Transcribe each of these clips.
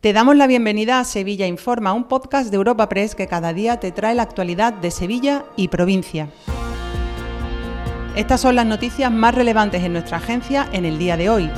Te damos la bienvenida a Sevilla Informa, un podcast de Europa Press que cada día te trae la actualidad de Sevilla y provincia. Estas son las noticias más relevantes en nuestra agencia en el día de hoy.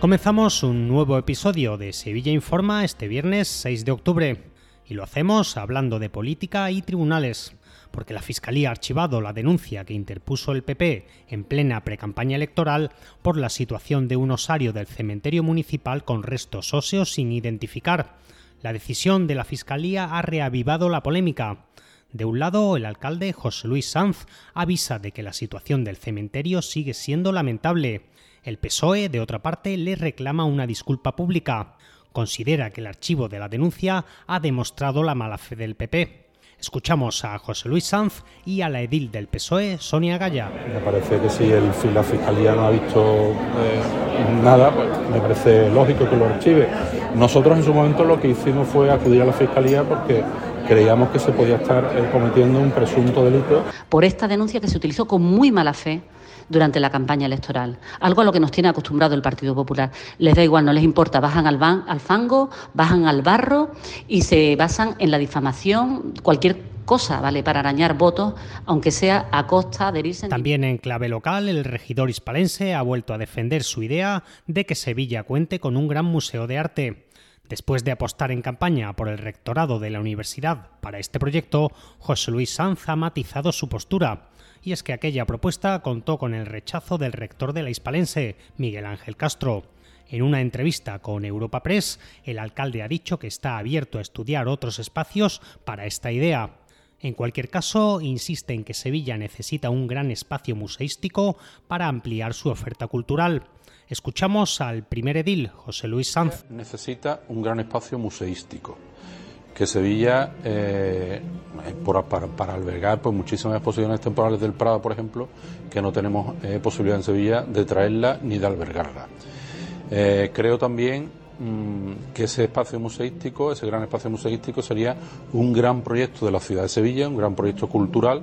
Comenzamos un nuevo episodio de Sevilla Informa este viernes 6 de octubre y lo hacemos hablando de política y tribunales porque la Fiscalía ha archivado la denuncia que interpuso el PP en plena precampaña electoral por la situación de un osario del cementerio municipal con restos óseos sin identificar. La decisión de la Fiscalía ha reavivado la polémica. De un lado, el alcalde José Luis Sanz avisa de que la situación del cementerio sigue siendo lamentable. El PSOE, de otra parte, le reclama una disculpa pública. Considera que el archivo de la denuncia ha demostrado la mala fe del PP. Escuchamos a José Luis Sanz y a la edil del PSOE, Sonia Gaya. Me parece que si la Fiscalía no ha visto eh, nada, pues me parece lógico que lo archive. Nosotros en su momento lo que hicimos fue acudir a la Fiscalía porque creíamos que se podía estar eh, cometiendo un presunto delito. Por esta denuncia que se utilizó con muy mala fe durante la campaña electoral, algo a lo que nos tiene acostumbrado el Partido Popular. Les da igual, no les importa, bajan al, al fango, bajan al barro y se basan en la difamación, cualquier cosa, ¿vale? Para arañar votos, aunque sea a costa de irse. También en clave local, el regidor hispalense ha vuelto a defender su idea de que Sevilla cuente con un gran museo de arte. Después de apostar en campaña por el rectorado de la universidad para este proyecto, José Luis Sanz ha matizado su postura y es que aquella propuesta contó con el rechazo del rector de la Hispalense, Miguel Ángel Castro. En una entrevista con Europa Press, el alcalde ha dicho que está abierto a estudiar otros espacios para esta idea. En cualquier caso, insiste en que Sevilla necesita un gran espacio museístico para ampliar su oferta cultural. Escuchamos al primer edil, José Luis Sanz. Necesita un gran espacio museístico que Sevilla, eh, para, albergar pues, muchísimas exposiciones temporales del Prado, por ejemplo, que no tenemos eh, posibilidad en Sevilla de traerla ni de albergarla. Eh, creo también mm, que ese espacio museístico, ese gran espacio museístico, sería un gran proyecto de la ciudad de Sevilla, un gran proyecto cultural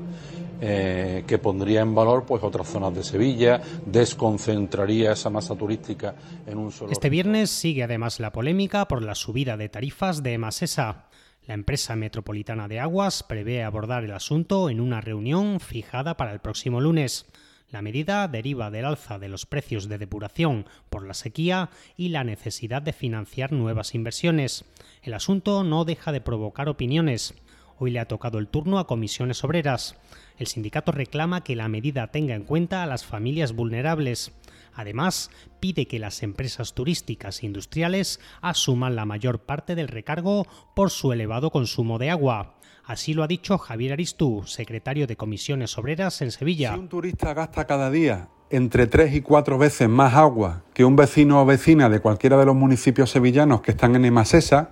que pondría en valor pues otras zonas de Sevilla, desconcentraría esa masa turística en un solo. Este viernes sigue además la polémica por la subida de tarifas de Masesa. La empresa metropolitana de aguas prevé abordar el asunto en una reunión fijada para el próximo lunes. La medida deriva del alza de los precios de depuración por la sequía y la necesidad de financiar nuevas inversiones. El asunto no deja de provocar opiniones. Hoy le ha tocado el turno a comisiones obreras. El sindicato reclama que la medida tenga en cuenta a las familias vulnerables. Además, pide que las empresas turísticas e industriales asuman la mayor parte del recargo por su elevado consumo de agua. Así lo ha dicho Javier Aristú, secretario de Comisiones Obreras en Sevilla. Si un turista gasta cada día entre tres y cuatro veces más agua que un vecino o vecina de cualquiera de los municipios sevillanos que están en Emasesa,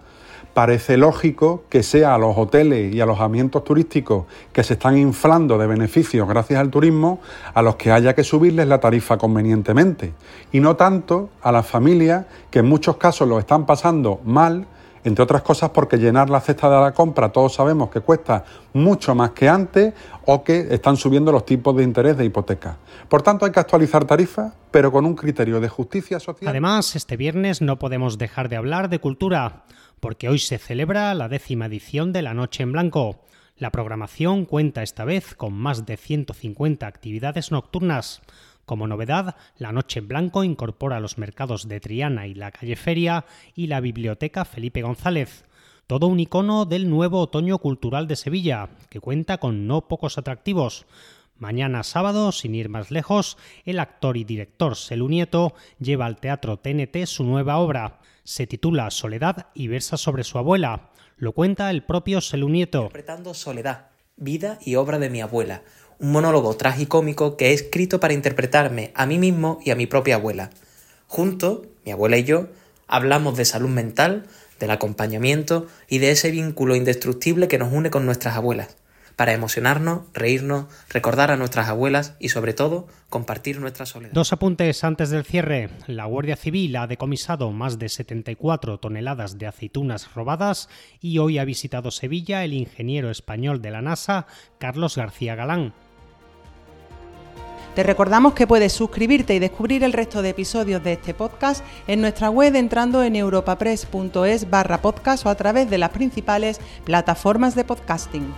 parece lógico que sea a los hoteles y alojamientos turísticos que se están inflando de beneficios gracias al turismo a los que haya que subirles la tarifa convenientemente y no tanto a las familias que en muchos casos lo están pasando mal entre otras cosas porque llenar la cesta de la compra todos sabemos que cuesta mucho más que antes o que están subiendo los tipos de interés de hipoteca. Por tanto, hay que actualizar tarifas, pero con un criterio de justicia social. Además, este viernes no podemos dejar de hablar de cultura porque hoy se celebra la décima edición de la Noche en Blanco. La programación cuenta esta vez con más de 150 actividades nocturnas. Como novedad, la Noche en Blanco incorpora los mercados de Triana y la calle Feria y la Biblioteca Felipe González. Todo un icono del nuevo otoño cultural de Sevilla, que cuenta con no pocos atractivos. Mañana sábado, sin ir más lejos, el actor y director Selu Nieto lleva al Teatro TNT su nueva obra. Se titula Soledad y versa sobre su abuela. Lo cuenta el propio Nieto. Interpretando Soledad, vida y obra de mi abuela, un monólogo tragicómico que he escrito para interpretarme a mí mismo y a mi propia abuela. Juntos, mi abuela y yo, hablamos de salud mental, del acompañamiento y de ese vínculo indestructible que nos une con nuestras abuelas para emocionarnos, reírnos, recordar a nuestras abuelas y sobre todo compartir nuestra soledad. Dos apuntes antes del cierre. La Guardia Civil ha decomisado más de 74 toneladas de aceitunas robadas y hoy ha visitado Sevilla el ingeniero español de la NASA, Carlos García Galán. Te recordamos que puedes suscribirte y descubrir el resto de episodios de este podcast en nuestra web entrando en europapress.es barra podcast o a través de las principales plataformas de podcasting.